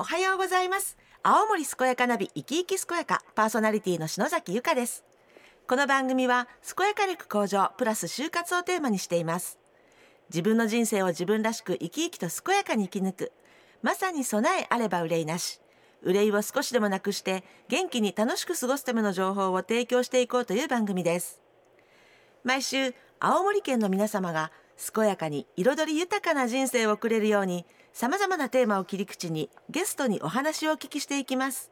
おはようございます。青森健やかナビ生き生き健やかパーソナリティの篠崎由香です。この番組は健やか力向上プラス就活をテーマにしています。自分の人生を自分らしく生き生きと健やかに生き抜くまさに備えあれば憂いなし。憂いを少しでもなくして元気に楽しく過ごすための情報を提供していこうという番組です。毎週青森県の皆様が健やかに彩り豊かな人生を送れるようにさまざまなテーマを切り口にゲストにお話をお聞きしていきます。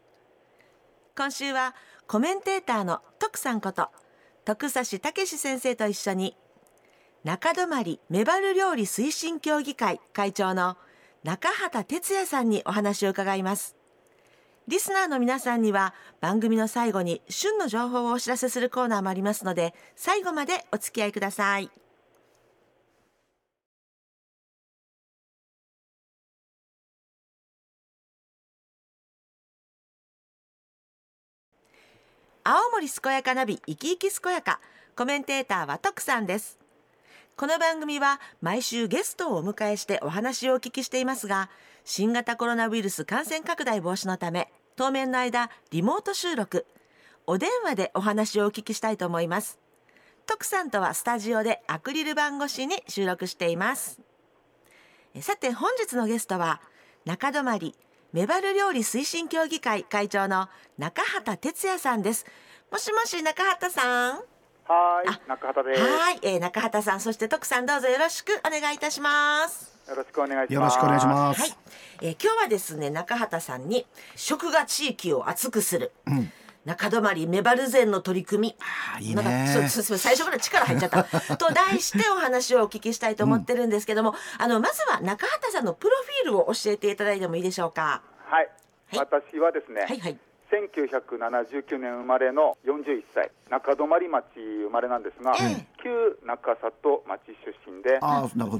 今週はコメンテーターの徳さんこと徳指武先生と一緒に中泊メバル料理推進協議会会長の中畑哲也さんにお話を伺います。リスナーの皆さんには番組の最後に旬の情報をお知らせするコーナーもありますので最後までお付き合いください。青森健やかナビ生き生き健やか。コメンテーターは徳さんです。この番組は毎週ゲストをお迎えしてお話をお聞きしていますが新型コロナウイルス感染拡大防止のため当面の間リモート収録。お電話でお話をお聞きしたいと思います。徳さんとはスタジオでアクリル板越しに収録しています。さて本日のゲストは中泊メバル料理推進協議会会長の中畑哲也さんです。もしもし中畑さん？はい中畑です。はい、えー、中畑さんそして徳さんどうぞよろしくお願いいたします。よろしくお願いします。よろしくお願いします。はい、えー、今日はですね中畑さんに食が地域を熱くする、うん中泊メバル膳の取り組み。あいいね。そうそう最初から力入っちゃった。と題してお話をお聞きしたいと思ってるんですけども、うん、あのまずは中畑さんのプロフィールを教えていただいてもいいでしょうか？はい、はい、私はですね、はいはい、1979年生まれの41歳中泊町生まれなんですが、うん、旧中里町出身で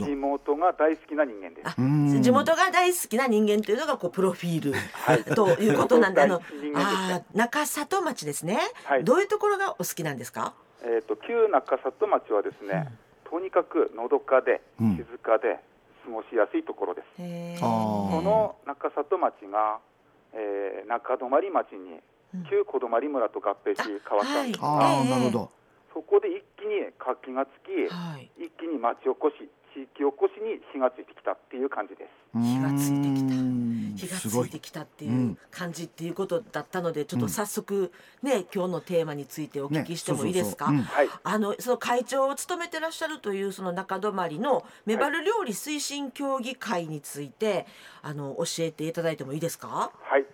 地元が大好きな人間です。地元が大好きな人間というのがこうプロフィール、はい、ということなんであのあ中里町ですね、はい、どういうところがお好きなんですか、えーと、と旧中里町はですね、うん、とにかくのどかで静かで過ごしやすいところです、この中里町がえー、中泊町に旧小泊村と合併し変わったんです。が、はい、なるほど。そこで一気に活気がつき、はい、一気に町おこし地域おこしに火がついてきたっていう感じです。火がついてきた。火がついてきたっていう感じっていうことだったので、ちょっと早速ね今日のテーマについてお聞きしてもいいですか、あのその会長を務めてらっしゃるというその中泊のメバル料理推進協議会について、あの教えていただいてもいいですか？はい。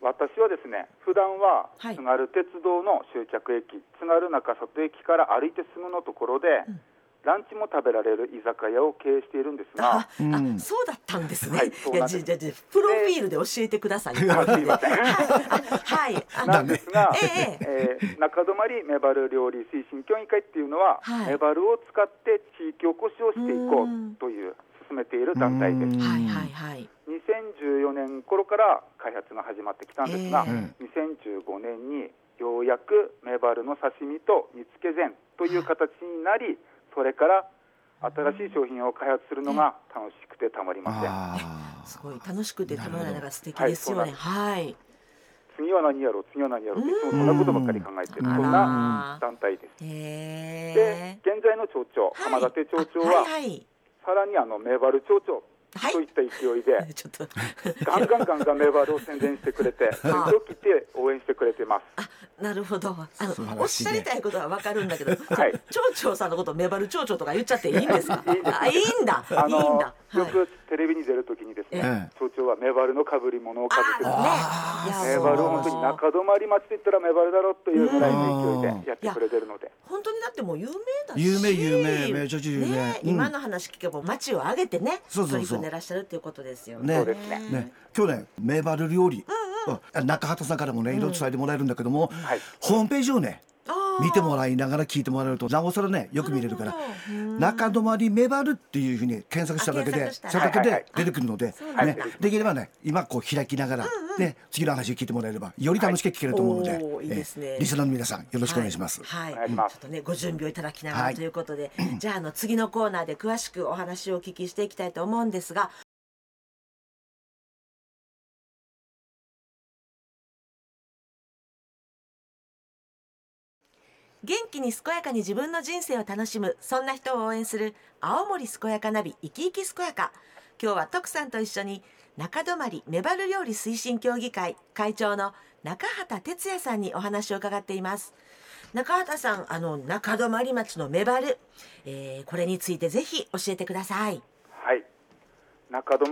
私はですね普段は津軽鉄道の終着駅、津軽中里駅から歩いてすぐのところで、うんランチも食べられる居酒屋を経営しているんですが、あ、うん、そうだったんですね。はい、いやじゃじゃプロフィールで教えてください。すいません。はい。なんですが、えええー、中泊メバル料理推進協議会っていうのは、はい、メバルを使って地域おこしをしていこうという進めている団体です。はいはいはい。2014年頃から開発が始まってきたんですが、えー、2015年にようやくメバルの刺身と煮付け膳という形になり、それから新しい商品を開発するのが楽しくてたまりません。すごい楽しくてたまらないのが素敵ですよね。はい。はい、次は何やろう？次は何やろう？っていつもそんなことばっかり考えてる。そんな団体です。で現在の町長、浜舘町長は、はい。はい、さらにあのメバル町長はい、といった勢いで、ガンガンガンガンメバルを宣伝してくれて、先頭切って応援してくれてます。あ、なるほど。あのおっしゃりたいことはわかるんだけど、はい、町長さんのことメバル町長とか言っちゃっていいんですか？いいあ、いいんだ。いいんだ。よくテレビに出るときにですね、町長はメバルの被り物をかぶってメバルを本当に中泊町と言ったらメバルだろうというぐらいの勢いでやってくれてるので。本当にだってもう有名だし。有名有名めちゃくちゃ有名。今の話聞けば町を挙げてね、取り組んでらっしゃるっていうことですよね。そうですね。ね、今日ねメバル料理、中畑さんからもねいろいろ伝えてもらえるんだけども、ホームページをね。見てもらいながら聞いてもらえるとなおさらねよく見れるから中泊メバルっていうふうに検索しただけでそれだけで出てくるので、ね、できればね今こう開きながら、ね、次の話を聞いてもらえればより楽しく聞けると思うので、い。いですね、リスナーの皆さんよろしくお願いします。はい、はい、ちょっとねご準備をいただきながらということで、じゃああの次のコーナーで詳しくお話をお聞きしていきたいと思うんですが元気に健やかに自分の人生を楽しむそんな人を応援する青森健やかナビ生き生き健やか。今日は徳さんと一緒に中泊メバル料理推進協議会会長の中畑哲也さんにお話を伺っています。中畑さんあの中泊町のメバル、えー、これについてぜひ教えてください。はい。中泊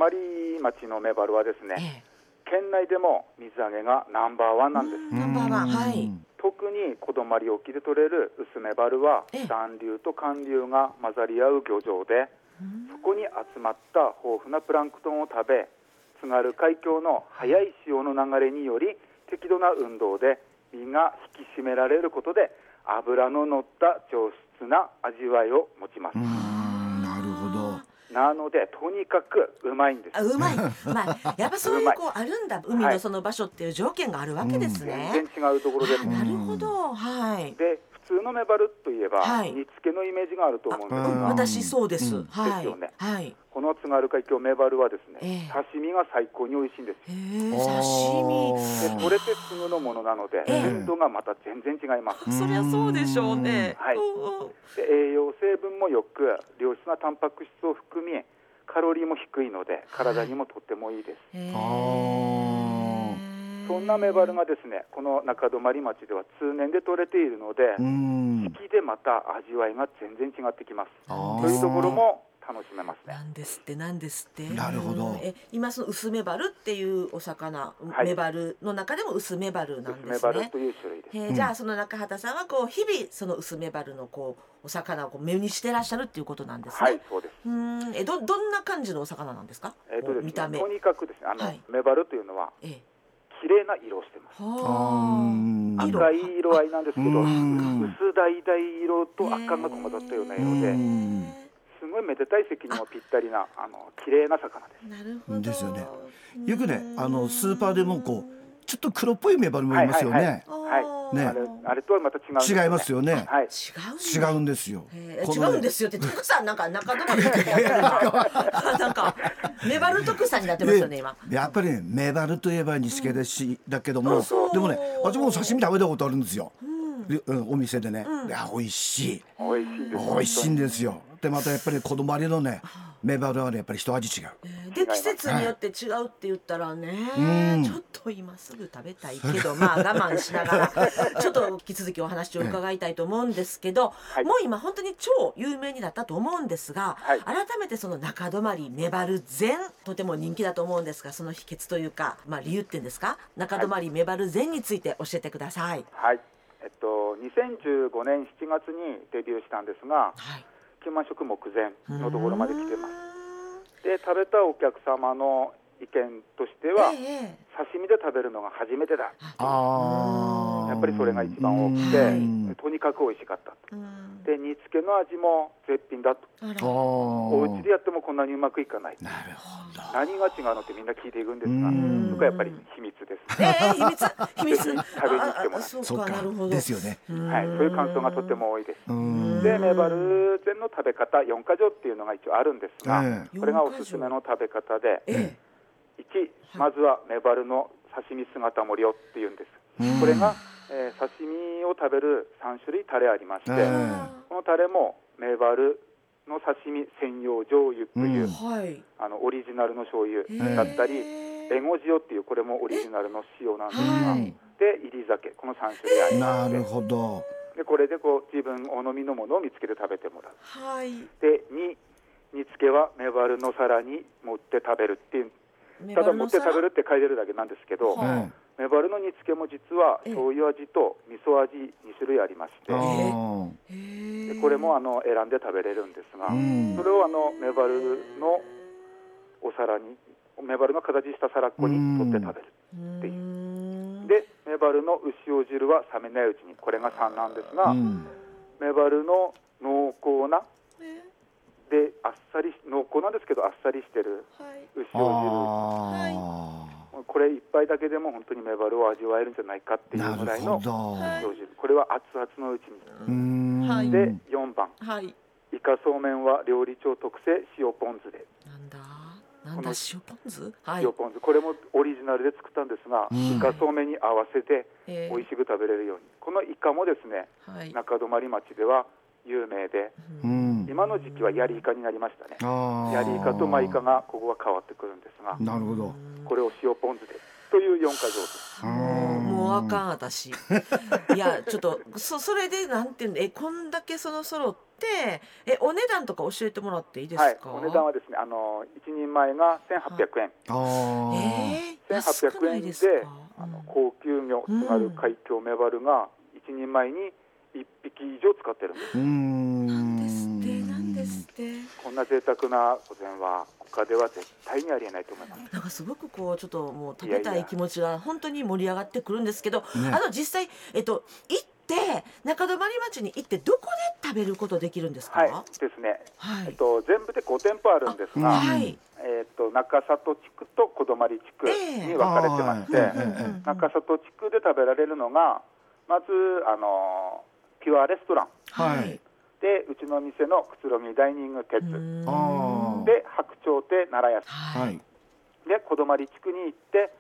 町のメバルはですね、ええ、県内でも水揚げがナンバーワンなんです。ナンバーワンはい。特に小泊沖で取れる薄メバルは暖流と寒流が混ざり合う漁場でそこに集まった豊富なプランクトンを食べ津軽海峡の速い潮の流れにより適度な運動で身が引き締められることで脂の乗った上質な味わいを持ちます。なのでとにかくうまいんです。あうまい。まあやっぱそういうこうあるんだ海のその場所っていう条件があるわけですね。全然違うところです。なるほどはい。で普通のメバルといえば、はい、煮付けのイメージがあると思うんですが、私そうです。はい。ですよね。はい。この津軽海峡メバルはですね、えー、刺身が最高に美味しいんです。えー、刺身で取れてすぐのものなので、鮮度がまた全然違います。そりゃそうでしょうね。はい。で栄養成分もよく、良質なタンパク質を含み、カロリーも低いので体にもとってもいいです。そんなメバルがですねこの中泊町では通年で取れているので四季でまた味わいが全然違ってきます。というところも楽しめますね。なんですってなんですって。なるほど。え今その薄メバルっていうお魚、はい、メバルの中でも薄メバルなんですね。メバルという種類です。えー、じゃあその中畑さんはこう日々その薄メバルのこうお魚をこう目にしてらっしゃるっていうことなんですね。はい、そうです。うんえどどんな感じのお魚なんですか？えっ、ー、と、ね、見た目。とにかくですねあの、はい、メバルというのは。ええ綺麗な色をしてます。赤い色合いなんですけど、薄橙色と赤が混ざったような色で。すごいめでたい席にもぴったりなあの綺麗な魚です。なるほど。ですよね。よくねあのスーパーでもこうちょっと黒っぽいメバルもいますよね。はい、はいね、あれあれとはまた違う、ね、違いますよね。はい、違う、違うんですよ。違うんですよって徳さんなんか中泊みたいななんかメバル徳さんになってますよね今。やっぱりねメバルといえば煮付けですし、だけども、でもね私も刺身食べたことあるんですよ。うん、お店でね、いや美味しい。美味しい美味しいんですよ。でまたやっぱり子供ありのねメバルはねやっぱり一味違う、えー、で季節によって違うって言ったらね、はい、ちょっと今すぐ食べたいけど まあ我慢しながら ちょっと引き続きお話を伺いたいと思うんですけど、はい、もう今本当に超有名になったと思うんですが、はい、改めてその中泊メバル膳とても人気だと思うんですがその秘訣というか、まあ、理由っていうんですか？中泊メバル膳について教えてください。はい。えっと、2015年7月にデビューしたんですが、はい。9万食目前のところまで来てます。で食べたお客様の意見としては、ええ、刺身で食べるのが初めてだ。やっぱりそれが一番多くてとにかく美味しかったと。で煮付けの味も絶品だと。お家でやってもこんなにうまくいかない。なるほど。何が違うのってみんな聞いていくんですがそこはやっぱり秘密です、ね、えー、秘密？秘密？食べに来てもらそうかなるほど。ですよね。はい。そういう感想がとても多いです。でメバル膳の食べ方4か条っていうのが一応あるんですが、えー、これがおすすめの食べ方で、えー1、まずはメバルの刺身姿盛りをっていうんです。これが、えー、刺身を食べる3種類タレありまして、このタレもメバルの刺身専用醤油という、うん、あのオリジナルの醤油だったり、エゴ塩っていうこれもオリジナルの塩なんです。が、で入り酒この3種類ありますなるほど。でこれでこう自分お飲みのものを見つけて食べてもらう、はい、で2煮付けはメバルの皿に盛って食べるっていう。ただ持って食べるって書いてるだけなんですけど、メバルの煮付けも実は醤油味と味噌味2種類ありまして、でこれもあの選んで食べれるんですが、それをあのメバルのお皿にメバルの形した皿っこに取って食べるっていう。でメバルの牛塩汁は冷めないうちにこれが3なんですが、メバルの濃厚なであっさり濃厚なんですけどあっさりしてる牛尾汁、はい、これ一杯だけでも本当にメバルを味わえるんじゃないかっていうぐらいの牛尾汁これは熱々のうちに。で4番、はい、イカそうめんは料理長特製塩ポン酢で。なんだ？なんだ？塩ポン酢、はい、塩ポン酢。これもオリジナルで作ったんですが、うん、イカそうめんに合わせて美味しく食べれるように、このイカもですね、はい、中泊町では有名で、うん、今の時期はヤリイカになりましたね。ヤリイカとマイカがここは変わってくるんですが。なるほど。これを塩ポン酢でという四か条ですもうあかん私。いやちょっとそそれでなんていうんえこんだけその揃ってえお値段とか教えてもらっていいですか、はい、お値段はですねあの一人前が千八百円、はい、えー、1800円であの高級魚津軽海峡メバルが一人前に一匹以上使ってるんです。なんですってこんな贅沢な御膳は他では絶対にありえないと思います。なんかすごくこうちょっともう食べたい気持ちが本当に盛り上がってくるんですけど、ね、あの実際えっと行って中泊町に行ってどこで食べることできるんですか？はいですね。はい、えっと全部で五店舗あるんですが、はい、えっと中里地区と小泊地区に分かれてまして、えー、中里地区で食べられるのがまずあのピュアレストラン。はい。でうちの店のくつろぎダイニング鉄で白鳥亭奈良屋はい、で小泊地区に行って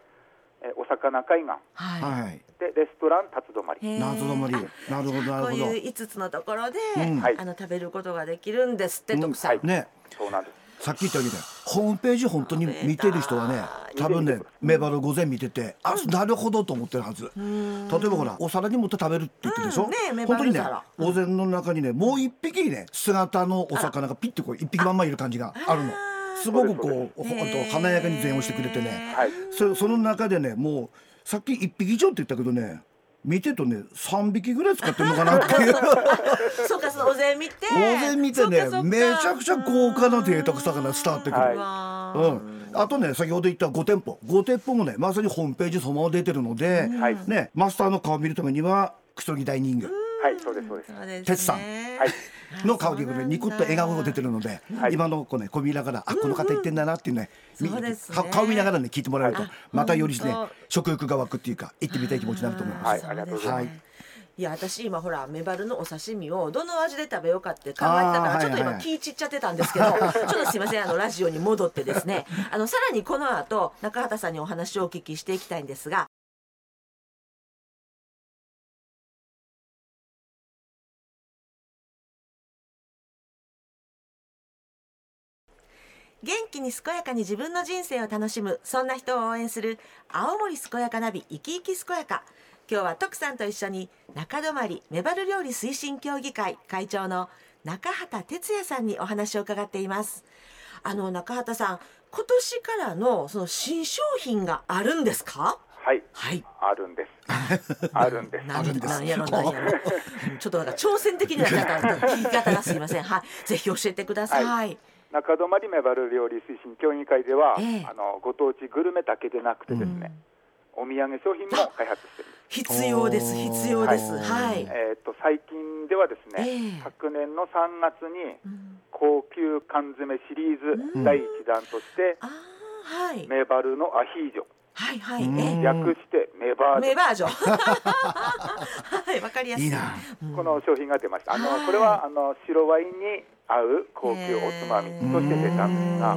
えお魚海岸、はい、でレストラン立ち止まり立ち止まりなるほどなるほど。こういう5つのところで、うん、あの食べることができるんですって、うん、徳さん、ね。そうなんですさっき言ったようにねホームページ本当に見てる人はね多分ねメバル御膳見ててあなるほどと思ってるはず。例えばほらお皿に持って食べるって言ってるでしょ、うん。ね、本当にねお膳の中にねもう一匹ね姿のお魚がピッてこう一匹まんまいる感じがあるの。すごくこう本当華やかに前をしてくれてね、そその中でねもうさっき一匹以上って言ったけどね見てとね三匹ぐらい使ってるのかなっていう。そうかそのお膳見て。お膳見てねめちゃくちゃ豪華な贅沢さが伝わってくる、はい、うん、あとね先ほど言った5店舗。5店舗もねまさにホームページそのまま出てるので、はい、ねマスターの顔を見るためにはくつろぎ大人形はいそうですそうです。哲さん。はい。の顔でニコッと笑顔が出てるので、はい、今の子ねこう見ながらあこの方言ってんだなっていうねうん、ね。顔見ながらね聞いてもらえるとまたよりね食欲が湧くっていうか行ってみたい気持ちになると思います。はい、ありがとうございます。はい。いや私今ほらメバルのお刺身をどの味で食べようかって考えてたからちょっと今気散っちゃってたんですけど、ちょっとすいませんあのラジオに戻ってですね。あのさらにこの後中畑さんにお話をお聞きしていきたいんですが元気に健やかに自分の人生を楽しむそんな人を応援する青森健やかナビ生き生き健やか今日は徳さんと一緒に中泊メバル料理推進協議会会長の中畑哲也さんにお話を伺っていますあの中畑さん今年からのその新商品があるんですか？はい、はい、あるんです。あるんです。なんなんやろなんやろ。ちょっとなんか挑戦的な聞き方がすみません。はい、ぜひ教えてください。はい中泊メバル料理推進協議会では、えー、あのご当地グルメだけでなくてですね、うん、お土産商品も開発してる必要です必要です。はい、えっ、ー、と最近ではですね、えー、昨年の3月に高級缶詰シリーズ第一弾として、うんはい、メバルのアヒージョ。はいはい、略してメバージョ。メバージョ。はい、わかりやすい。いいこの商品が出ました。あの、これはあの白ワインに合う高級おつまみとして出たんですが、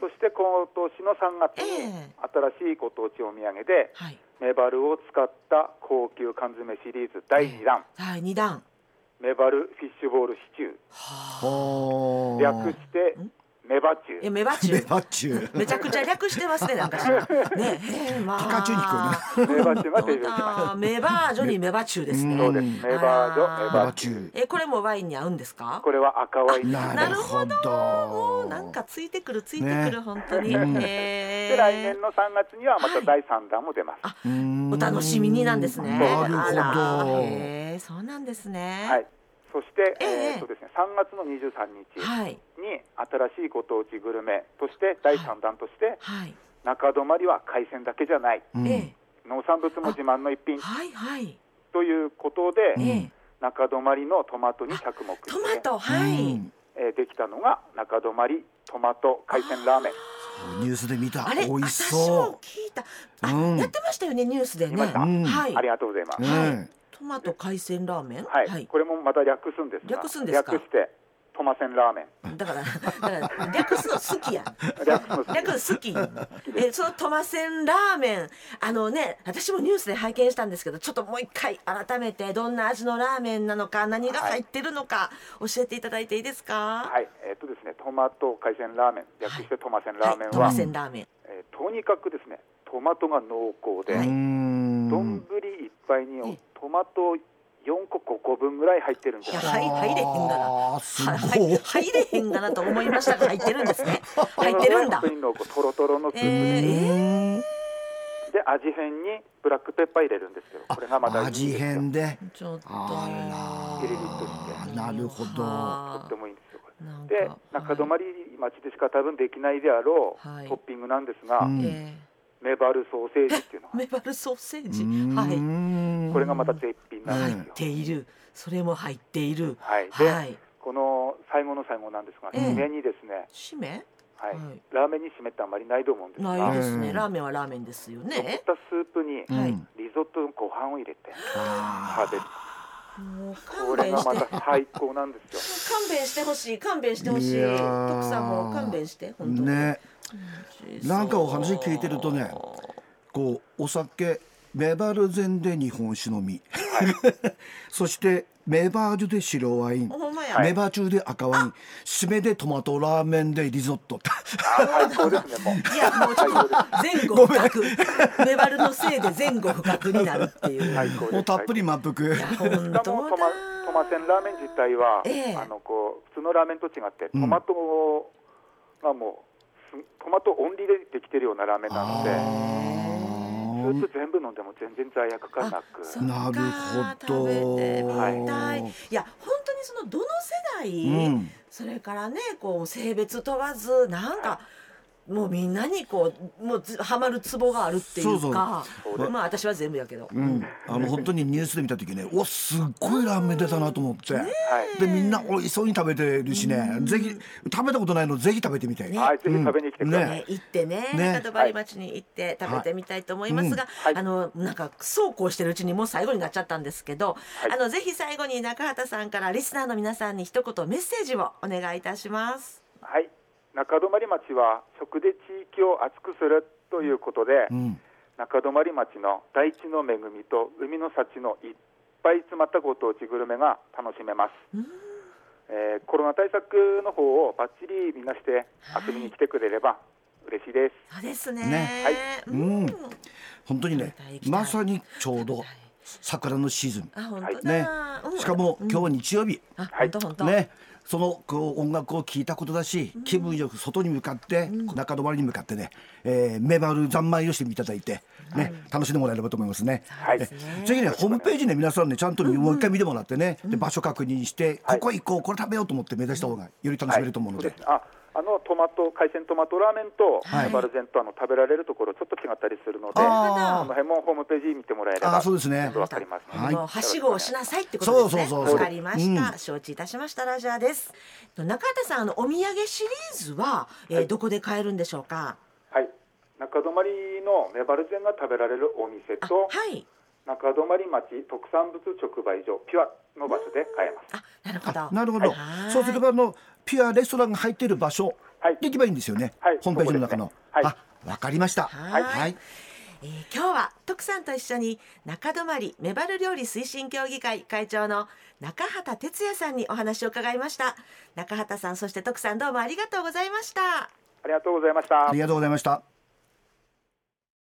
そして今年の3月に新しいご当地お土産で、メバルを使った高級缶詰シリーズ第2弾。第2弾。メバルフィッシュボールシチュー。略してメバチュウ。メバチュウ。メバチュウ。めちゃくちゃ略してますね、なんか。ね、えまあ。ピカチュウに聞こえメバチュウが提供します。メバージョにメバチュウですね。そうです。メバージョ、メバチュウ。え、これもワインに合うんですか？これは赤ワイン。なるほど。もうなんかついてくる、ついてくる、本当に。で、来年の3月にはまた第3弾も出ます。お楽しみになんですね。なるほど。へえ、そうなんですね。はい。そして、えー、とですね、3月の23日に新しいご当地グルメとして第3弾として、はい、中泊は海鮮だけじゃない、うん、農産物も自慢の一品、はいはい、ということで、えー、中泊のトマトに着目してトマト、はい。えー、できたのが中泊トマト海鮮ラーメン。ニュースで見た。美味しそう。聞いた。あ、うん、やってましたよねニュースでね、はい、ありがとうございます、はいトマト海鮮ラーメン、はい、はい、これもまた略すんです略すんです略してトマセンラーメン。だからだから略すの好きや略す好き。えそのトマセンラーメンあのね私もニュースで拝見したんですけどちょっともう一回改めてどんな味のラーメンなのか何が入ってるのか教えていただいていいですか？はい。えー、っとですねトマト海鮮ラーメン。略してトマセンラーメンは、はい、トマセンラーメン、えー、とにかくですねトマトが濃厚で丼、はい、いっぱいにトマト4個5個分ぐらい入ってるんです。はい入れへんがな。入れへんがなと思いましたが入ってるんですね。入ってるんだ。トロトロのスープ。で、えー、で味変にブラックペッパー入れるんですけどこれがまた味変で。ちょっとピリリッとして。なるほど。とってもいいんですよで中泊町でしか多分できないであろう、はい、トッピングなんですが、うん、メバルソーセージっていうの。メバルソーセージ？はい。これがまた絶品なんですよ。入っている。それも入っている。はい。で、はい、この最後の最後なんですが、えー、締めにですね。締め？はい、ラーメンに締めってあんまりないと思うんですが。ないですね。ラーメンはラーメンですよね。残ったスープにリゾットのご飯を入れて食べる。もうこれがまた最高なんですよ。勘弁してほしい。勘弁してほしい。徳さんも勘弁して本当に。ねなんかお話聞いてるとねこうお酒メバルゼンで日本酒飲み、はい、そしてメバージュで白ワイン、メバチューで赤ワイン、締めでトマトラーメンでリゾット。いやもうちょっと前後深く、メバルのせいで前後深くになるっていう。もうたっぷり満腹。しかもトマトマセンラーメン自体は、えー、あのこう普通のラーメンと違ってトマトがもうトマトオンリーでできてるようなラーメンなので。スープ全部飲んでも全然罪悪感なく。なるほど。はい、いや本当にそのどの世代、うん、それからねこう性別問わずなんか、はいもうみんなにこうもうはまるツボがあるっていうか。まあ私は全部やけど、うん、あの本当にニュースで見た時ねおすっごいラーメン出たなと思って、ね、でみんな美味しそうに食べてるしね、ぜひ食べたことないのぜひ食べてみたい、ね、はいぜひ食べに来てください、ね、行ってね。ね。中戸町に行って食べてみたいと思いますが、はい、あのなんかそうこうしてるうちにもう最後になっちゃったんですけど、はい、あのぜひ最後に中畑さんからリスナーの皆さんに一言メッセージをお願いいたします。はい中泊町は食で地域を厚くするということで、うん、中泊町の大地の恵みと海の幸のいっぱい詰まったご当地グルメが楽しめます、うん、えー、コロナ対策の方をばっちりみんなして遊びに来てくれれば嬉しいです、そうですね。ね、はい、うん、本当にねまさにちょうど桜のシーズン、ね、しかも今日は日曜日、はい、ねそのこう音楽を聴いたことだし、気分よく外に向かって、中泊に向かってね、えー、メバル三昧をしていただいて、ね楽しんでもらえればと思いますね。はい、ぜひねホームページね皆さんねちゃんともう一回見てもらってね、で場所確認して、ここ行こうこれ食べようと思って目指した方がより楽しめると思うので。ああのトマト海鮮トマトラーメンとはい、バルゼンとあの食べられるところちょっと違ったりするので、あの辺もホームページ見てもらえればそうですね。わかりますはい、はしごをしなさいってことですね。わかりました、うん、承知いたしましたラジャーです。中畑さんあのお土産シリーズは、えー、はい、どこで買えるんでしょうか？はい、中泊のメバルゼンが食べられるお店と、はい、中泊町特産物直売所ピュアの場所で買えます。あ、なるほど。なるほど。そうすればあのピュアレストランが入っている場所で行けばいいんですよね。はい、ホームページの中の。ねはい、あ、わかりました。はい。はいえー、今日は徳さんと一緒に中泊メバル料理推進協議会会長の中畑哲也さんにお話を伺いました中畑さんそして徳さんどうもありがとうございましたありがとうございましたありがとうございました